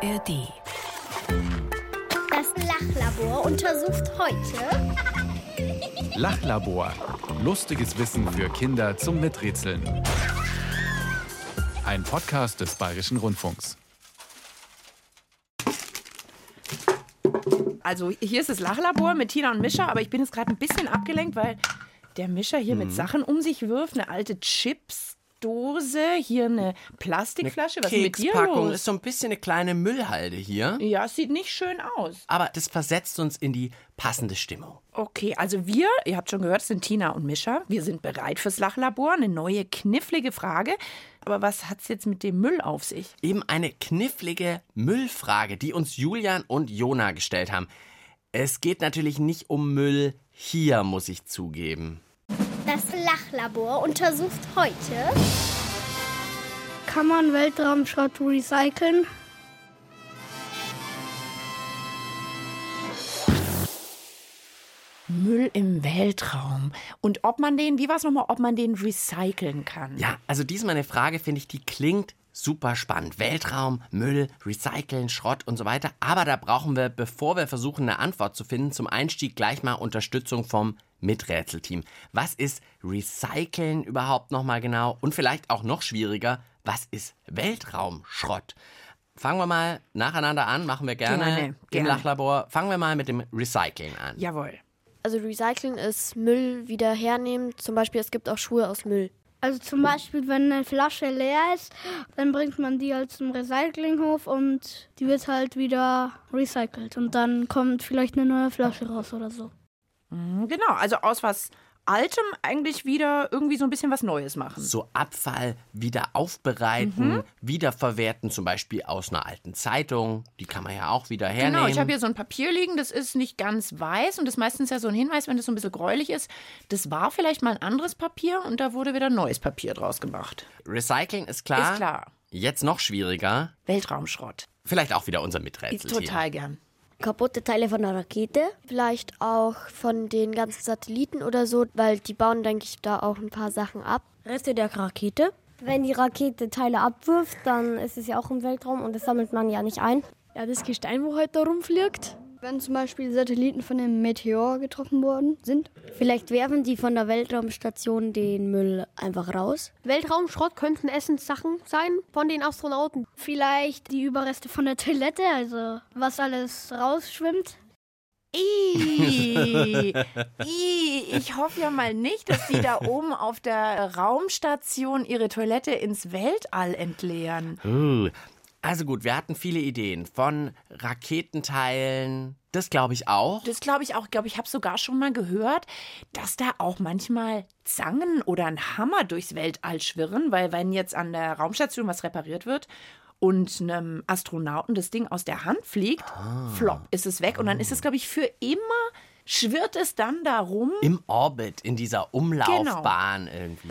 ARD. Das Lachlabor untersucht heute Lachlabor. Lustiges Wissen für Kinder zum Miträtseln. Ein Podcast des Bayerischen Rundfunks. Also hier ist das Lachlabor mit Tina und Mischa, aber ich bin jetzt gerade ein bisschen abgelenkt, weil der Mischa hier mit Sachen um sich wirft, eine alte Chipsdose, hier eine Plastikflasche. Was ist mit dir los? ist so ein bisschen eine kleine Müllhalde hier. ja, es sieht nicht schön aus. Aber das versetzt uns in die passende Stimmung. Okay, also wir, ihr habt schon gehört, sind Tina und Mischa. Wir sind bereit fürs Lachlabor. Eine neue, knifflige Frage. Aber was hat's jetzt mit dem Müll auf sich? Eben eine knifflige Müllfrage, die uns Julian und Jona gestellt haben. Es geht natürlich nicht um Müll hier, muss ich zugeben. Das Lachlabor untersucht heute Kann man Weltraumschrott recyceln? Müll im Weltraum. Und ob man den, wie war es nochmal, ob man den recyceln kann? Ja, also diesmal eine Frage, finde ich, die klingt super spannend. Weltraum, Müll, Recyceln, Schrott und so weiter. Aber da brauchen wir, bevor wir versuchen, eine Antwort zu finden, zum Einstieg gleich mal Unterstützung vom Miträtselteam. Was ist Recyceln überhaupt nochmal genau? Und vielleicht auch noch schwieriger, was ist Weltraumschrott? Fangen wir mal nacheinander an, machen wir gerne, Gerne, im. Lachlabor. Fangen wir mal mit dem Recyceln an. Jawohl. Also Recycling ist Müll wieder hernehmen. Zum Beispiel, es gibt auch Schuhe aus Müll. Also zum Beispiel, wenn eine Flasche leer ist, dann bringt man die halt zum Recyclinghof und die wird halt wieder recycelt. Und dann kommt vielleicht eine neue Flasche raus oder so. Mhm, Genau, also aus was Altem eigentlich wieder irgendwie so ein bisschen was Neues machen. so Abfall wieder aufbereiten, wiederverwerten, zum Beispiel aus einer alten Zeitung. Die kann man ja auch wieder hernehmen. Genau, ich habe hier so ein Papier liegen, das ist nicht ganz weiß und das ist meistens ja so ein Hinweis, wenn das so ein bisschen gräulich ist. Das war vielleicht mal ein anderes Papier und da wurde wieder neues Papier draus gemacht. Recycling ist klar. Ist klar. Jetzt noch schwieriger. Weltraumschrott. Vielleicht auch wieder unser Ist Miträtselteam. total gern. Kaputte Teile von der Rakete. Vielleicht auch von den ganzen Satelliten oder so, weil die bauen, denke ich, da auch ein paar Sachen ab. Reste der Rakete. Wenn die Rakete Teile abwirft, dann ist es ja auch im Weltraum und das sammelt man ja nicht ein. Ja, das Gestein, wo heute da rumfliegt. Wenn zum Beispiel Satelliten von einem Meteor getroffen worden sind. Vielleicht werfen die von der Weltraumstation den Müll einfach raus. Weltraumschrott könnten Essenssachen sein von den Astronauten. Vielleicht die Überreste von der Toilette, also was alles rausschwimmt. Ih, Ih, ich hoffe ja mal nicht, dass die da oben auf der Raumstation ihre Toilette ins Weltall entleeren. Uh, also gut, wir hatten viele Ideen von Raketenteilen. Das glaube ich auch. Das glaube ich auch. Ich glaube, ich habe sogar schon mal gehört, dass da auch manchmal Zangen oder ein Hammer durchs Weltall schwirren, weil wenn jetzt an der Raumstation was repariert wird und einem Astronauten das Ding aus der Hand fliegt, flop, ist es weg und dann ist es, glaube ich, für immer schwirrt es dann darum. Im Orbit, in dieser Umlaufbahn Genau. irgendwie.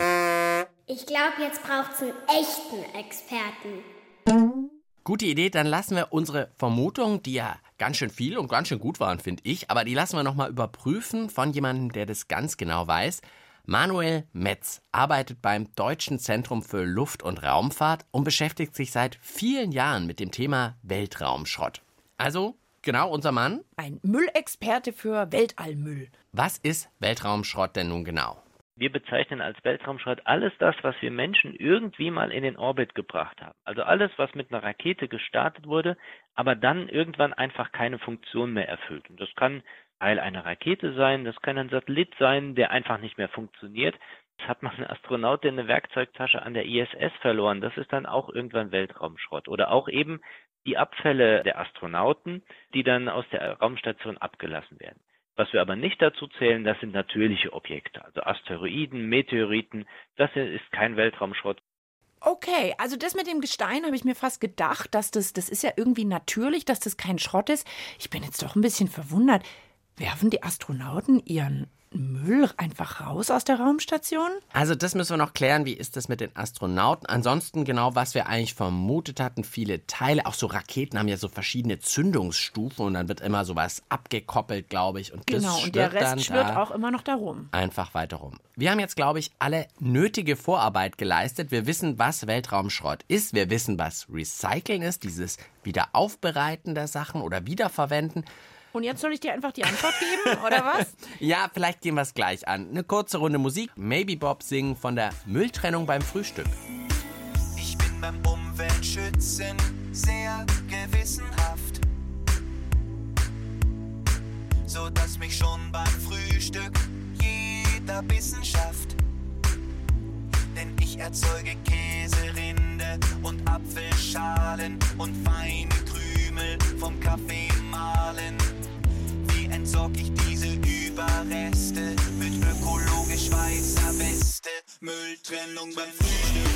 Ich glaube, jetzt braucht es einen echten Experten. Gute Idee, dann lassen wir unsere Vermutungen, die ja ganz schön viel und ganz schön gut waren, finde ich, aber die lassen wir nochmal überprüfen von jemandem, der das ganz genau weiß. Manuel Metz arbeitet beim Deutschen Zentrum für Luft- und Raumfahrt und beschäftigt sich seit vielen Jahren mit dem Thema Weltraumschrott. Also, genau unser Mann. Ein Müllexperte für Weltallmüll. Was ist Weltraumschrott denn nun genau? Wir bezeichnen als Weltraumschrott alles das, was wir Menschen irgendwie mal in den Orbit gebracht haben. Also alles, was mit einer Rakete gestartet wurde, aber dann irgendwann einfach keine Funktion mehr erfüllt. Und das kann Teil einer Rakete sein, das kann ein Satellit sein, der einfach nicht mehr funktioniert. Das hat mal ein Astronaut in eine Werkzeugtasche an der ISS verloren. Das ist dann auch irgendwann Weltraumschrott. Oder auch eben die Abfälle der Astronauten, die dann aus der Raumstation abgelassen werden. Was wir aber nicht dazu zählen, das sind natürliche Objekte, also Asteroiden, Meteoriten. Das ist kein Weltraumschrott. Okay, also das mit dem Gestein habe ich mir fast gedacht, dass das, das ist ja irgendwie natürlich, dass das kein Schrott ist. Ich bin jetzt doch ein bisschen verwundert. Werfen die Astronauten ihren Müll einfach raus aus der Raumstation? Also das müssen wir noch klären, wie ist das mit den Astronauten? Ansonsten genau, was wir eigentlich vermutet hatten, viele Teile, auch so Raketen haben ja so verschiedene Zündungsstufen und dann wird immer sowas abgekoppelt, glaube ich. Und genau, das und der Rest dann schwirrt auch immer noch darum. einfach weiter rum. Wir haben jetzt, glaube ich, alle nötige Vorarbeit geleistet. Wir wissen, was Weltraumschrott ist. Wir wissen, was Recyceln ist, dieses Wiederaufbereiten der Sachen oder Wiederverwenden. Und jetzt soll ich dir einfach die Antwort geben, oder was? Ja, vielleicht gehen wir es gleich an. Eine kurze Runde Musik. Maybe Bob singen von der Mülltrennung beim Frühstück. Ich bin beim Umweltschützen sehr gewissenhaft. So dass mich schon beim Frühstück jeder Bissen schafft. Denn ich erzeuge Käserinde und Apfelschalen und feine Krümel vom Kaffee mahlen. Entsorg ich diese Überreste mit ökologisch weißer Weste? Mülltrennung beim Frühstück.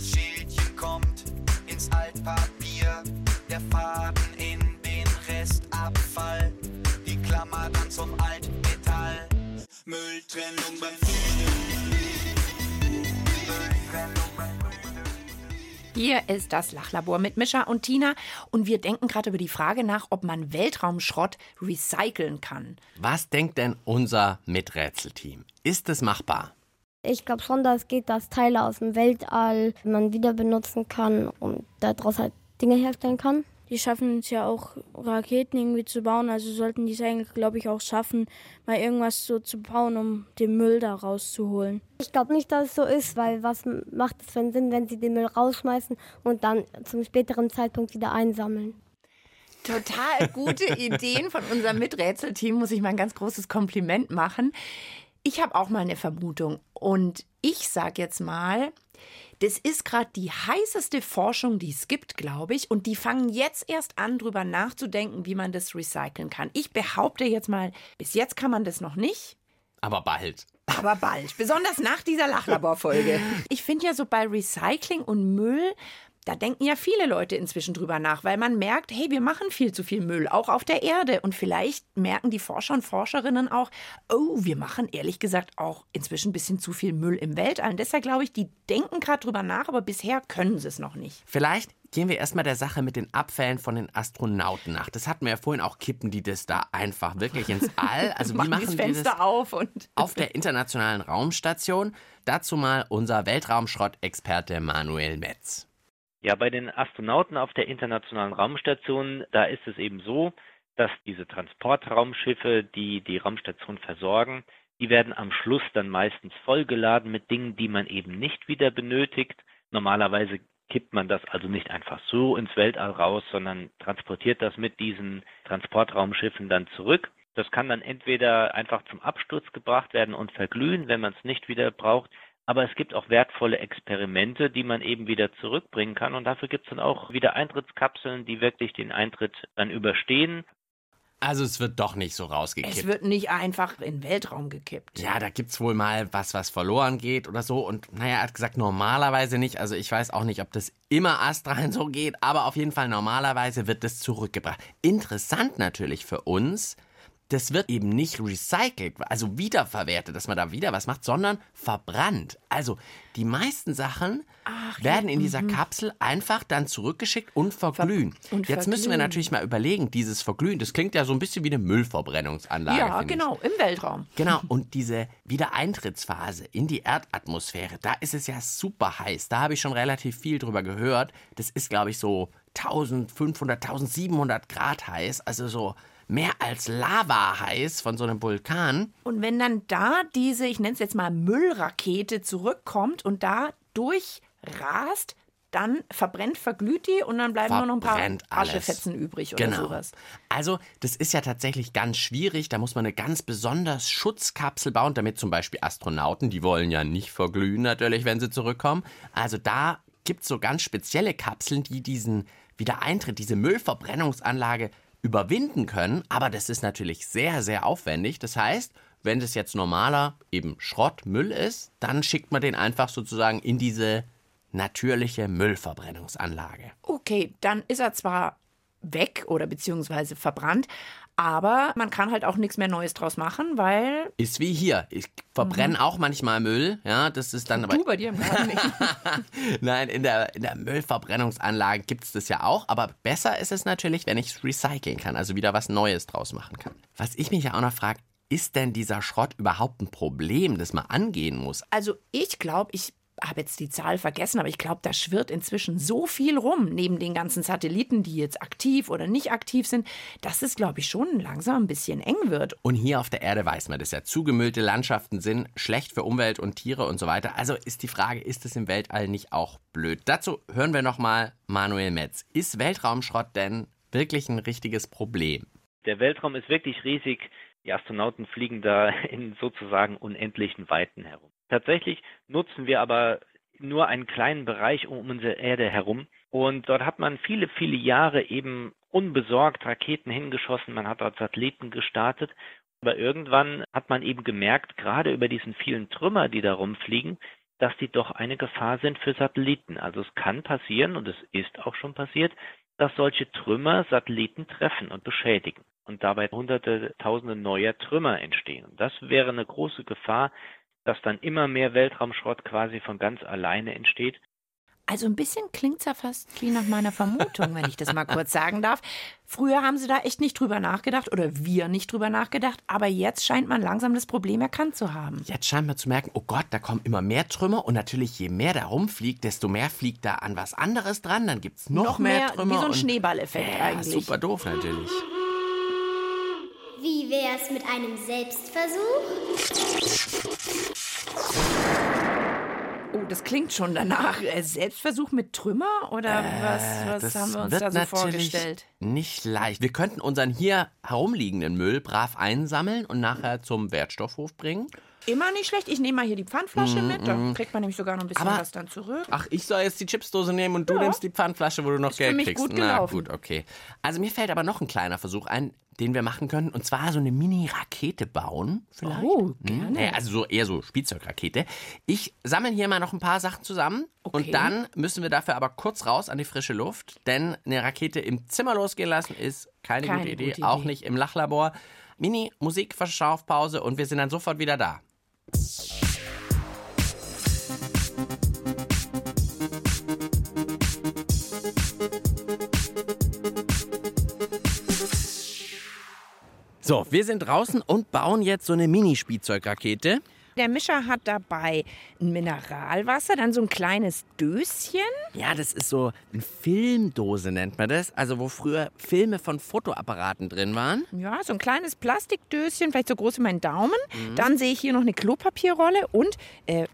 Das Schälchen kommt ins Altpapier. Der Faden in den Restabfall. Die Klammer dann zum Altmetall. Mülltrennung beim Frühstück. Mülltrennung beim Frühstück. Hier ist das Lachlabor mit Mischa und Tina und wir denken gerade über die Frage nach, ob man Weltraumschrott recyceln kann. Was denkt denn unser Miträtselteam? Ist es machbar? Ich glaube schon, dass es geht, dass Teile aus dem Weltall man wieder benutzen kann und daraus halt Dinge herstellen kann. Die schaffen es ja auch, Raketen irgendwie zu bauen. Also sollten die es eigentlich, glaube ich, auch schaffen, mal irgendwas so zu bauen, um den Müll da rauszuholen. Ich glaube nicht, dass es so ist, weil was macht es für einen Sinn, wenn sie den Müll rausschmeißen und dann zum späteren Zeitpunkt wieder einsammeln? Total gute Ideen von unserem Miträtselteam, muss ich mal ein ganz großes Kompliment machen. Ich habe auch mal eine Vermutung und ich sage jetzt mal, das ist gerade die heißeste Forschung, die es gibt, glaube ich. Und die fangen jetzt erst an, drüber nachzudenken, wie man das recyceln kann. Ich behaupte jetzt mal, bis jetzt kann man das noch nicht. Aber bald. Aber bald. Besonders nach dieser Lachlaborfolge. Ich finde ja so bei Recycling und Müll, da denken ja viele Leute inzwischen drüber nach, weil man merkt, hey, wir machen viel zu viel Müll, auch auf der Erde. Und vielleicht merken die Forscher und Forscherinnen auch, oh, wir machen ehrlich gesagt auch inzwischen ein bisschen zu viel Müll im Weltall. Und deshalb glaube ich, die denken gerade drüber nach, aber bisher können sie es noch nicht. Vielleicht gehen wir erstmal der Sache mit den Abfällen von den Astronauten nach. Das hatten wir ja vorhin auch, kippen die das da einfach wirklich ins All. Also wie Machen machen das die Fenster das auf und auf der Internationalen Raumstation? Dazu mal unser Weltraumschrottexperte Manuel Metz. Ja, bei den Astronauten auf der Internationalen Raumstation, da ist es eben so, dass diese Transportraumschiffe, die die Raumstation versorgen, die werden am Schluss dann meistens vollgeladen mit Dingen, die man eben nicht wieder benötigt. Normalerweise kippt man das also nicht einfach so ins Weltall raus, sondern transportiert das mit diesen Transportraumschiffen dann zurück. Das kann dann entweder einfach zum Absturz gebracht werden und verglühen, wenn man es nicht wieder braucht. Aber es gibt auch wertvolle Experimente, die man eben wieder zurückbringen kann. Und dafür gibt es dann auch wieder Eintrittskapseln, die wirklich den Eintritt dann überstehen. Also es wird doch nicht so rausgekippt. es wird nicht einfach in den Weltraum gekippt. ja, da gibt's wohl mal was, was verloren geht oder so. Und naja, er hat gesagt, normalerweise nicht. Also ich weiß auch nicht, ob das immer astrein so geht, aber auf jeden Fall normalerweise wird das zurückgebracht. Interessant natürlich für uns, das wird eben nicht recycelt, also wiederverwertet, dass man da wieder was macht, sondern verbrannt. Also die meisten Sachen werden in dieser Kapsel einfach dann zurückgeschickt und verglühen. und Jetzt müssen wir verglühen. natürlich mal überlegen, dieses Verglühen, das klingt ja so ein bisschen wie eine Müllverbrennungsanlage. Ja, finde ich. genau, im Weltraum. Genau, und diese Wiedereintrittsphase in die Erdatmosphäre, da ist es ja super heiß. Da habe ich schon relativ viel drüber gehört. Das ist, glaube ich, so 1500, 1700 Grad heiß, also so mehr als Lava heiß von so einem Vulkan. Und wenn dann da diese, ich nenne es jetzt mal Müllrakete zurückkommt und da durchrast, dann verbrennt, verglüht die und dann bleiben nur noch ein paar Verbrennt alles. Aschefetzen übrig oder Genau. sowas. Also, das ist ja tatsächlich ganz schwierig. Da muss man eine ganz besonders Schutzkapsel bauen, damit zum Beispiel Astronauten, die wollen ja nicht verglühen natürlich, wenn sie zurückkommen. Also da gibt so ganz spezielle Kapseln, die diesen Wiedereintritt, diese Müllverbrennungsanlage überwinden können. Aber das ist natürlich sehr, sehr aufwendig. Das heißt, wenn das jetzt normaler eben Schrott, ist, dann schickt man den einfach sozusagen in diese natürliche Müllverbrennungsanlage. Okay, dann ist er zwar weg oder beziehungsweise verbrannt, aber man kann halt auch nichts mehr Neues draus machen, weil. Ist wie hier. Ich verbrenne mhm. auch manchmal Müll, ja, das ist dann aber. Du bei dir im Garten nicht. Nein, in der, in der Müllverbrennungsanlage gibt es das ja auch, aber besser ist es natürlich, wenn ich es recyceln kann, also wieder was Neues draus machen kann. Was ich mich ja auch noch frage, ist denn dieser Schrott überhaupt ein Problem, das man angehen muss? Also ich glaube, ich habe jetzt die Zahl vergessen, aber ich glaube, da schwirrt inzwischen so viel rum, neben den ganzen Satelliten, die jetzt aktiv oder nicht aktiv sind, dass es, glaube ich, schon langsam ein bisschen eng wird. Und hier auf der Erde weiß man das ja. Zugemüllte Landschaften sind schlecht für Umwelt und Tiere und so weiter. Also ist die Frage, ist es im Weltall nicht auch blöd? Dazu hören wir nochmal Manuel Metz. Ist Weltraumschrott denn wirklich ein richtiges Problem? Der Weltraum ist wirklich riesig. Die Astronauten fliegen da in sozusagen unendlichen Weiten herum. Tatsächlich nutzen wir aber nur einen kleinen Bereich um unsere Erde herum. Und dort hat man viele, viele Jahre eben unbesorgt Raketen hingeschossen, man hat dort Satelliten gestartet. Aber irgendwann hat man eben gemerkt, gerade über diesen vielen Trümmer, die da rumfliegen, dass die doch eine Gefahr sind für Satelliten. Also es kann passieren, und es ist auch schon passiert, dass solche Trümmer Satelliten treffen und beschädigen und dabei hunderte, tausende neuer Trümmer entstehen. Und das wäre eine große Gefahr, dass dann immer mehr Weltraumschrott quasi von ganz alleine entsteht. Also ein bisschen klingt es ja fast wie nach meiner Vermutung, wenn ich das mal kurz sagen darf. Früher haben sie da echt nicht drüber nachgedacht oder wir nicht drüber nachgedacht, aber jetzt scheint man langsam das Problem erkannt zu haben. Jetzt scheint man zu merken, oh Gott, da kommen immer mehr Trümmer und natürlich je mehr da rumfliegt, desto mehr fliegt da an was anderes dran, dann gibt es noch, noch, mehr, mehr Trümmer. Wie so ein Schneeballeffekt äh, eigentlich. Super doof natürlich. Wie wäre es mit einem Selbstversuch? Oh, das klingt schon danach. Äh, Selbstversuch mit Trümmer oder äh, was, was haben wir uns da so vorgestellt? Nicht leicht. Wir könnten unseren hier herumliegenden Müll brav einsammeln und nachher zum Wertstoffhof bringen. Immer nicht schlecht. Ich nehme mal hier die Pfandflasche mm, mit. Da mm. kriegt man nämlich sogar noch ein bisschen Aber, was dann zurück. Ach, ich soll jetzt die Chipsdose nehmen und du ja. nimmst die Pfandflasche, wo du noch Ist Geld für mich kriegst. Gut gelaufen. Na gut, okay. Also mir fällt aber noch ein kleiner Versuch ein, den wir machen können. Und zwar so eine Mini-Rakete bauen. Vielleicht. Oh, gerne. Hm? Also so eher so Spielzeugrakete. Ich sammle hier mal noch ein paar Sachen zusammen. Okay. Und dann müssen wir dafür aber kurz raus an die frische Luft. Denn eine Rakete im Zimmer losgehen lassen ist keine, keine gute, Idee, gute Idee. Auch nicht im Lachlabor. Mini-Musik, Verschaufpause und wir sind dann sofort wieder da. So, wir sind draußen und bauen jetzt so eine Mini-Spielzeugrakete. Der Mischer hat dabei ein Mineralwasser, dann so ein kleines Döschen. Ja, das ist so eine Filmdose, nennt man das. Also, wo früher Filme von Fotoapparaten drin waren. Ja, so ein kleines Plastikdöschen, vielleicht so groß wie mein Daumen. Mhm. Dann sehe ich hier noch eine Klopapierrolle und, äh,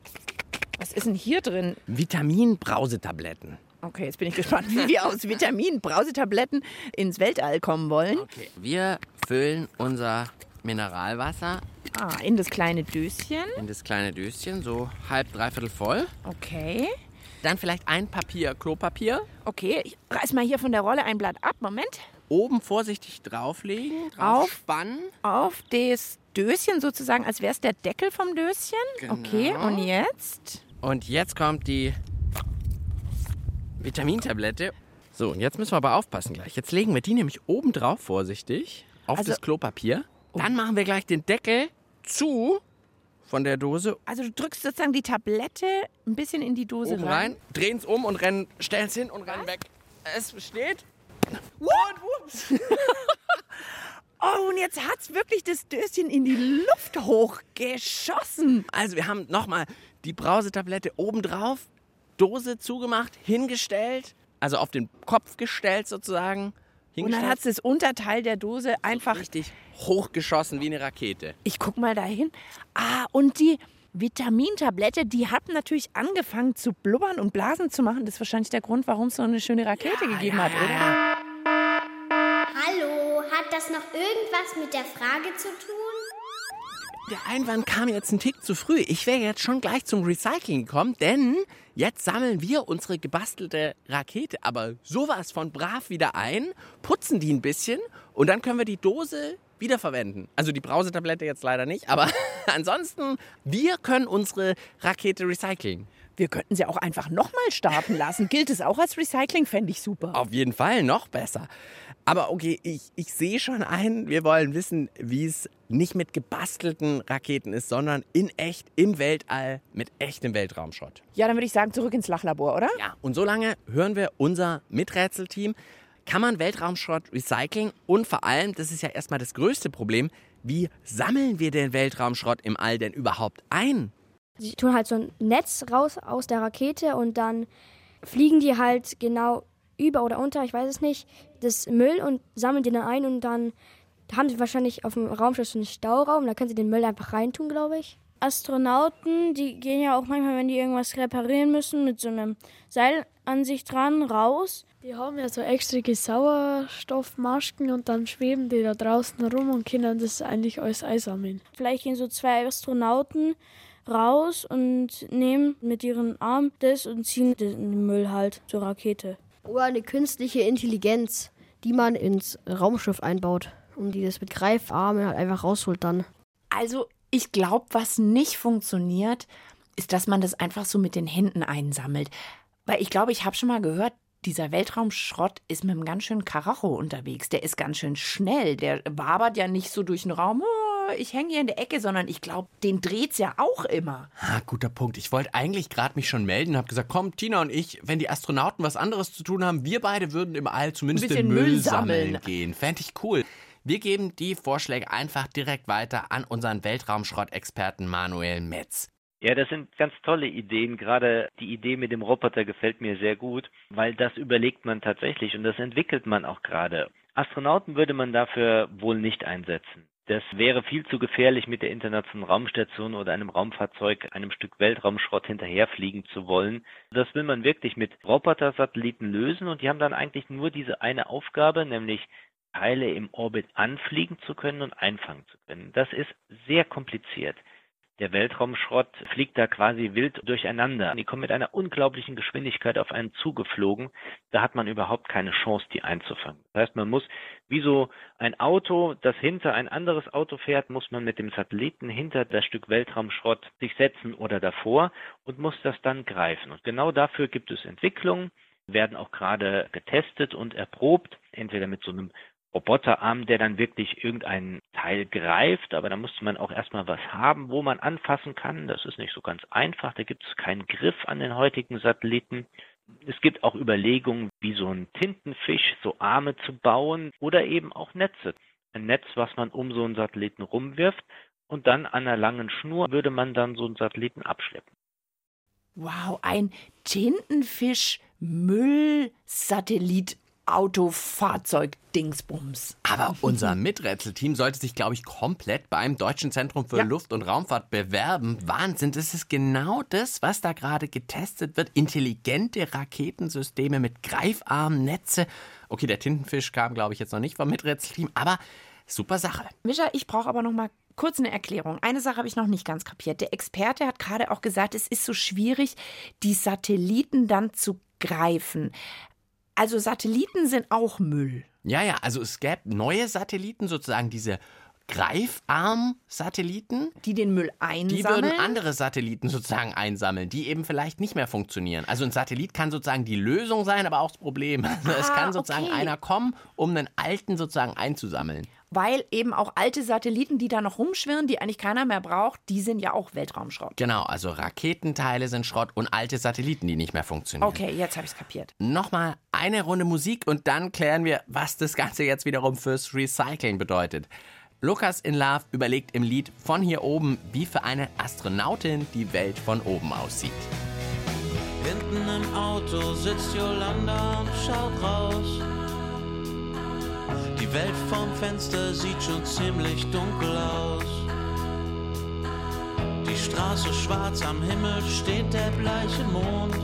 was ist denn hier drin? Vitaminbrausetabletten. Okay, jetzt bin ich gespannt, wie wir aus Vitamin-Brausetabletten ins Weltall kommen wollen. Okay, wir füllen unser Mineralwasser. Ah, in das kleine Döschen. In das kleine Döschen, so halb, dreiviertel voll. Okay. Dann vielleicht ein Papier, Klopapier. Okay, ich reiß mal hier von der Rolle ein Blatt ab. Moment. Oben vorsichtig drauflegen, draufspannen. Auf, auf das Döschen sozusagen, als wäre es der Deckel vom Döschen. Genau. Okay, und jetzt? Und jetzt kommt die Vitamintablette. So, und jetzt müssen wir aber aufpassen gleich. Jetzt legen wir die nämlich oben drauf vorsichtig auf also, das Klopapier. Oh. Dann machen wir gleich den Deckel zu von der Dose. Also du drückst sozusagen die Tablette ein bisschen in die Dose Oben rein. rein drehen es um und rennen, stellen es hin und rennen weg. Es steht. Und ups. oh, und jetzt hat es wirklich das Döschen in die Luft hochgeschossen. Also wir haben nochmal die Brausetablette oben drauf, Dose zugemacht, hingestellt, also auf den Kopf gestellt sozusagen. Und dann hat es das Unterteil der Dose einfach richtig hochgeschossen wie eine Rakete. Ich guck mal dahin. Ah, und die Vitamintablette, die hat natürlich angefangen zu blubbern und Blasen zu machen. Das ist wahrscheinlich der Grund, warum es so eine schöne Rakete ja, gegeben ja, hat, oder? Ja. Hallo, hat das noch irgendwas mit der Frage zu tun? Der Einwand kam jetzt ein Tick zu früh. Ich wäre jetzt schon gleich zum Recycling gekommen, denn jetzt sammeln wir unsere gebastelte Rakete aber sowas von brav wieder ein, putzen die ein bisschen und dann können wir die Dose wiederverwenden. Also die Brausetablette jetzt leider nicht, aber ansonsten, wir können unsere Rakete recyceln. Wir könnten sie auch einfach nochmal starten lassen. Gilt es auch als Recycling? Fände ich super. Auf jeden Fall noch besser. Aber okay, ich, ich sehe schon ein, wir wollen wissen, wie es nicht mit gebastelten Raketen ist, sondern in echt, im Weltall, mit echtem Weltraumschrott. Ja, dann würde ich sagen, zurück ins Lachlabor, oder? Ja. Und solange hören wir unser Miträtselteam. Kann man Weltraumschrott recyceln? Und vor allem, das ist ja erstmal das größte Problem, wie sammeln wir den Weltraumschrott im All denn überhaupt ein? Sie tun halt so ein Netz raus aus der Rakete und dann fliegen die halt genau über oder unter, ich weiß es nicht, das Müll und sammeln den dann ein und dann haben sie wahrscheinlich auf dem Raumschiff so einen Stauraum, da können sie den Müll einfach reintun, glaube ich. Astronauten, die gehen ja auch manchmal, wenn die irgendwas reparieren müssen, mit so einem Seil an sich dran raus. Die haben ja so extra Sauerstoffmasken und dann schweben die da draußen rum und können das eigentlich alles einsammeln. Vielleicht gehen so zwei Astronauten raus und nehmen mit ihren Armen das und ziehen den Müll halt zur Rakete. Oder eine künstliche Intelligenz, die man ins Raumschiff einbaut und die das mit Greifarmen halt einfach rausholt dann. Also ich glaube, was nicht funktioniert, ist, dass man das einfach so mit den Händen einsammelt. Weil ich glaube, ich habe schon mal gehört, dieser Weltraumschrott ist mit einem ganz schönen Karacho unterwegs. Der ist ganz schön schnell. Der wabert ja nicht so durch den Raum. Ich hänge hier in der Ecke, sondern ich glaube, den dreht's ja auch immer. Ah, guter Punkt. Ich wollte eigentlich gerade mich schon melden und habe gesagt, komm, Tina und ich, wenn die Astronauten was anderes zu tun haben, wir beide würden im All zumindest den Müll, Müll sammeln. sammeln gehen. Fände ich cool. Wir geben die Vorschläge einfach direkt weiter an unseren Weltraumschrottexperten Manuel Metz. Ja, das sind ganz tolle Ideen. Gerade die Idee mit dem Roboter gefällt mir sehr gut, weil das überlegt man tatsächlich und das entwickelt man auch gerade. Astronauten würde man dafür wohl nicht einsetzen. Das wäre viel zu gefährlich, mit der Internationalen Raumstation oder einem Raumfahrzeug einem Stück Weltraumschrott hinterherfliegen zu wollen. Das will man wirklich mit Roboter-Satelliten lösen und die haben dann eigentlich nur diese eine Aufgabe, nämlich Teile im Orbit anfliegen zu können und einfangen zu können. Das ist sehr kompliziert. Der Weltraumschrott fliegt da quasi wild durcheinander. Die kommen mit einer unglaublichen Geschwindigkeit auf einen zugeflogen. Da hat man überhaupt keine Chance, die einzufangen. Das heißt, man muss, wie so ein Auto, das hinter ein anderes Auto fährt, muss man mit dem Satelliten hinter das Stück Weltraumschrott sich setzen oder davor und muss das dann greifen. Und genau dafür gibt es Entwicklungen, werden auch gerade getestet und erprobt, entweder mit so einem Roboterarm, der dann wirklich irgendein Teil greift, aber da musste man auch erstmal was haben, wo man anfassen kann. Das ist nicht so ganz einfach, da gibt es keinen Griff an den heutigen Satelliten. Es gibt auch Überlegungen, wie so ein Tintenfisch so Arme zu bauen oder eben auch Netze. Ein Netz, was man um so einen Satelliten rumwirft und dann an einer langen Schnur würde man dann so einen Satelliten abschleppen. Wow, ein Tintenfisch-Müllsatellit Autofahrzeug-Dingsbums. Aber unser Miträtselteam sollte sich, glaube ich, komplett beim Deutschen Zentrum für ja. Luft- und Raumfahrt bewerben. Wahnsinn, das ist genau das, was da gerade getestet wird. Intelligente Raketensysteme mit Greifarmen, Netze. Okay, der Tintenfisch kam, glaube ich, jetzt noch nicht vom Miträtselteam, aber super Sache. Mischa, ich brauche aber noch mal kurz eine Erklärung. Eine Sache habe ich noch nicht ganz kapiert. Der Experte hat gerade auch gesagt, es ist so schwierig, die Satelliten dann zu greifen. Also Satelliten sind auch Müll. Ja, ja, also es gäbe neue Satelliten, sozusagen diese Greifarm-Satelliten. Die den Müll einsammeln. Die würden andere Satelliten sozusagen einsammeln, die eben vielleicht nicht mehr funktionieren. Also ein Satellit kann sozusagen die Lösung sein, aber auch das Problem. Also ah, es kann sozusagen okay. einer kommen, um einen alten sozusagen einzusammeln weil eben auch alte Satelliten, die da noch rumschwirren, die eigentlich keiner mehr braucht, die sind ja auch Weltraumschrott. Genau, also Raketenteile sind Schrott und alte Satelliten, die nicht mehr funktionieren. Okay, jetzt habe ich es kapiert. Nochmal eine Runde Musik und dann klären wir, was das Ganze jetzt wiederum fürs Recycling bedeutet. Lukas in Love überlegt im Lied von hier oben, wie für eine Astronautin die Welt von oben aussieht. Hinten im Auto sitzt Yolanda und schaut raus. Die Welt vom Fenster sieht schon ziemlich dunkel aus. Die Straße schwarz, am Himmel steht der bleiche Mond.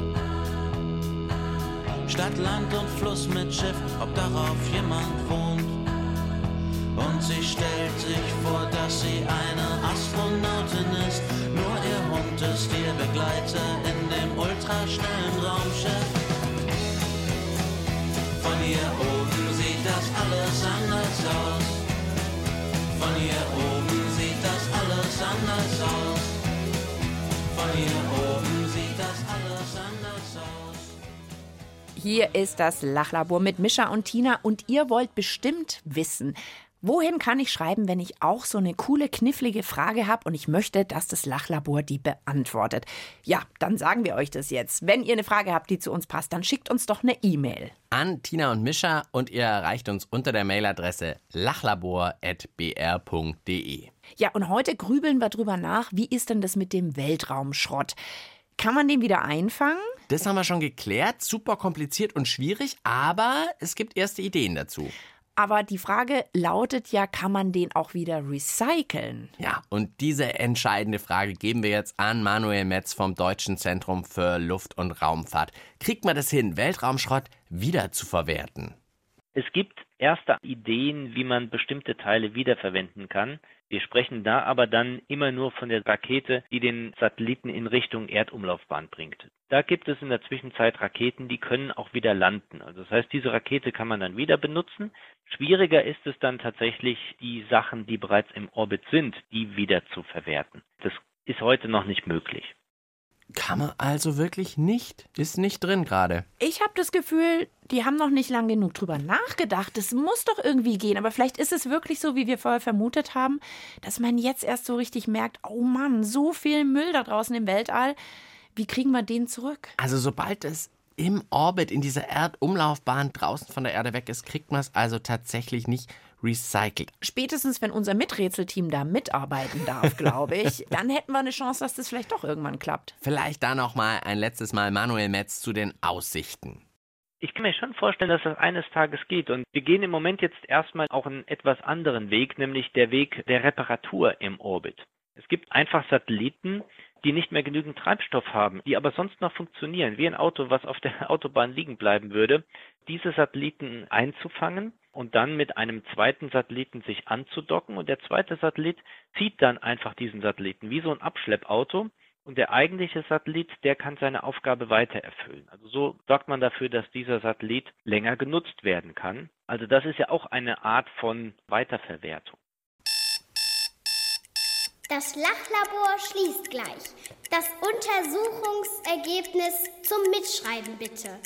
Stadt, Land und Fluss mit Schiff, ob darauf jemand wohnt. Und sie stellt sich vor, dass sie eine Astronautin ist. Nur ihr Hund ist ihr Begleiter in dem ultraschnellen Raumschiff. Von hier oben das alles anders aus. Von hier oben sieht das alles anders aus. Von hier oben sieht das alles anders aus. Hier ist das Lachlabor mit Mischa und Tina und ihr wollt bestimmt wissen, wohin kann ich schreiben, wenn ich auch so eine coole, knifflige Frage habe und ich möchte, dass das Lachlabor die beantwortet. Ja, dann sagen wir euch das jetzt. Wenn ihr eine Frage habt, die zu uns passt, dann schickt uns doch eine E-Mail. An Tina und Mischa und ihr erreicht uns unter der Mailadresse lachlabor.br.de. Ja, und heute grübeln wir drüber nach, wie ist denn das mit dem Weltraumschrott? Kann man den wieder einfangen? Das haben wir schon geklärt. Super kompliziert und schwierig, aber es gibt erste Ideen dazu. Aber die Frage lautet ja, kann man den auch wieder recyceln? Ja, und diese entscheidende Frage geben wir jetzt an Manuel Metz vom Deutschen Zentrum für Luft- und Raumfahrt. Kriegt man das hin, Weltraumschrott wieder zu verwerten? Es gibt erste Ideen, wie man bestimmte Teile wiederverwenden kann. Wir sprechen da aber dann immer nur von der Rakete, die den Satelliten in Richtung Erdumlaufbahn bringt. Da gibt es in der Zwischenzeit Raketen, die können auch wieder landen. Also das heißt, diese Rakete kann man dann wieder benutzen. Schwieriger ist es dann tatsächlich, die Sachen, die bereits im Orbit sind, die wieder zu verwerten. Das ist heute noch nicht möglich. Kann man also wirklich nicht? Ist nicht drin gerade. Ich habe das Gefühl, die haben noch nicht lang genug drüber nachgedacht. Das muss doch irgendwie gehen. Aber vielleicht ist es wirklich so, wie wir vorher vermutet haben, dass man jetzt erst so richtig merkt, oh Mann, so viel Müll da draußen im Weltall. Wie kriegen wir den zurück? Also sobald es im Orbit, in dieser Erdumlaufbahn draußen von der Erde weg ist, kriegt man es also tatsächlich nicht recycelt. Spätestens, wenn unser Miträtselteam da mitarbeiten darf, glaube ich, dann hätten wir eine Chance, dass das vielleicht doch irgendwann klappt. Vielleicht da noch mal ein letztes Mal Manuel Metz zu den Aussichten. Ich kann mir schon vorstellen, dass das eines Tages geht. Und wir gehen im Moment jetzt erstmal auch einen etwas anderen Weg, nämlich der Weg der Reparatur im Orbit. Es gibt einfach Satelliten, die nicht mehr genügend Treibstoff haben, die aber sonst noch funktionieren, wie ein Auto, was auf der Autobahn liegen bleiben würde, diese Satelliten einzufangen und dann mit einem zweiten Satelliten sich anzudocken und der zweite Satellit zieht dann einfach diesen Satelliten wie so ein Abschleppauto und der eigentliche Satellit, der kann seine Aufgabe weiter erfüllen. Also so sorgt man dafür, dass dieser Satellit länger genutzt werden kann. Also das ist ja auch eine Art von Weiterverwertung. Das Lachlabor schließt gleich. Das Untersuchungsergebnis zum Mitschreiben bitte.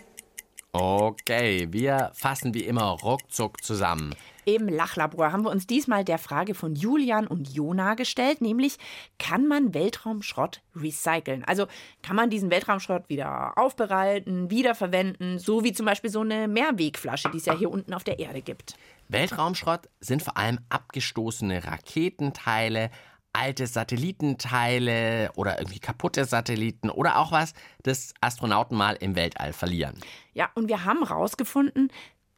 Okay, wir fassen wie immer ruckzuck zusammen. Im Lachlabor haben wir uns diesmal der Frage von Julian und Jona gestellt, nämlich kann man Weltraumschrott recyceln? Also kann man diesen Weltraumschrott wieder aufbereiten, wiederverwenden, so wie zum Beispiel so eine Mehrwegflasche, die es ja hier unten auf der Erde gibt. Weltraumschrott sind vor allem abgestoßene Raketenteile, alte Satellitenteile oder irgendwie kaputte Satelliten oder auch was, das Astronauten mal im Weltall verlieren. Ja, und wir haben rausgefunden,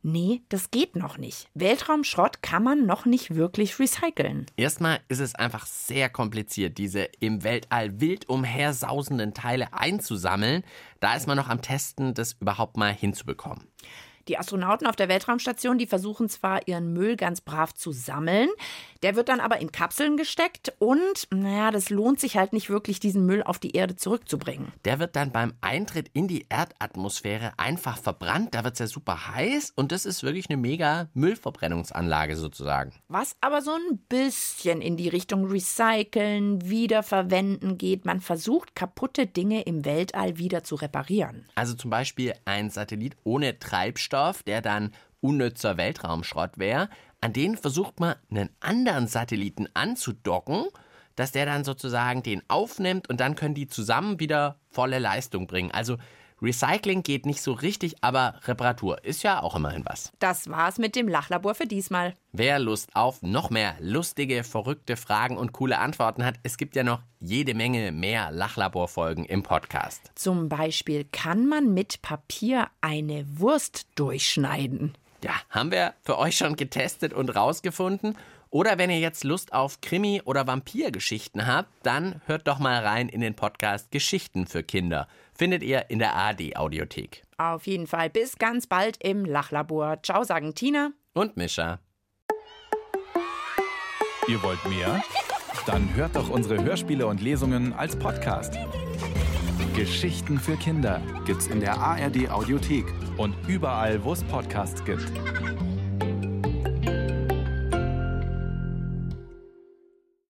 nee, das geht noch nicht. Weltraumschrott kann man noch nicht wirklich recyceln. Erstmal ist es einfach sehr kompliziert, diese im Weltall wild umhersausenden Teile einzusammeln. Da ist man noch am Testen, das überhaupt mal hinzubekommen. Die Astronauten auf der Weltraumstation, die versuchen zwar ihren Müll ganz brav zu sammeln, der wird dann aber in Kapseln gesteckt und, naja, das lohnt sich halt nicht wirklich, diesen Müll auf die Erde zurückzubringen. Der wird dann beim Eintritt in die Erdatmosphäre einfach verbrannt, da wird es ja super heiß und das ist wirklich eine mega Müllverbrennungsanlage sozusagen. Was aber so ein bisschen in die Richtung Recyceln, Wiederverwenden geht. Man versucht, kaputte Dinge im Weltall wieder zu reparieren. Also zum Beispiel ein Satellit ohne Treibstoff der dann unnützer Weltraumschrott wäre, an den versucht man einen anderen Satelliten anzudocken, dass der dann sozusagen den aufnimmt und dann können die zusammen wieder volle Leistung bringen. Also Recycling geht nicht so richtig, aber Reparatur ist ja auch immerhin was. Das war's mit dem Lachlabor für diesmal. Wer Lust auf noch mehr lustige, verrückte Fragen und coole Antworten hat, es gibt ja noch jede Menge mehr Lachlabor-Folgen im Podcast. Zum Beispiel kann man mit Papier eine Wurst durchschneiden. Ja, haben wir für euch schon getestet und rausgefunden. Oder wenn ihr jetzt Lust auf Krimi- oder Vampirgeschichten habt, dann hört doch mal rein in den Podcast Geschichten für Kinder. Findet ihr in der ARD-Audiothek. Auf jeden Fall bis ganz bald im Lachlabor. Ciao, sagen Tina und Mischa. Ihr wollt mehr? Dann hört doch unsere Hörspiele und Lesungen als Podcast. Geschichten für Kinder gibt's in der ARD Audiothek und überall, wo es Podcasts gibt.